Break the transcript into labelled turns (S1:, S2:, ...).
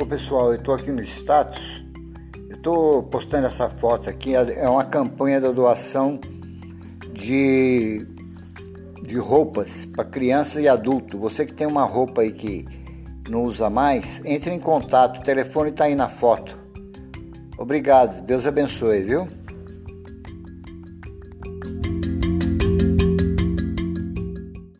S1: Ô pessoal, eu tô aqui no status. Eu tô postando essa foto aqui, é, é uma campanha da doação de de roupas para criança e adulto. Você que tem uma roupa aí que não usa mais, entre em contato. O telefone está aí na foto. Obrigado. Deus abençoe, viu?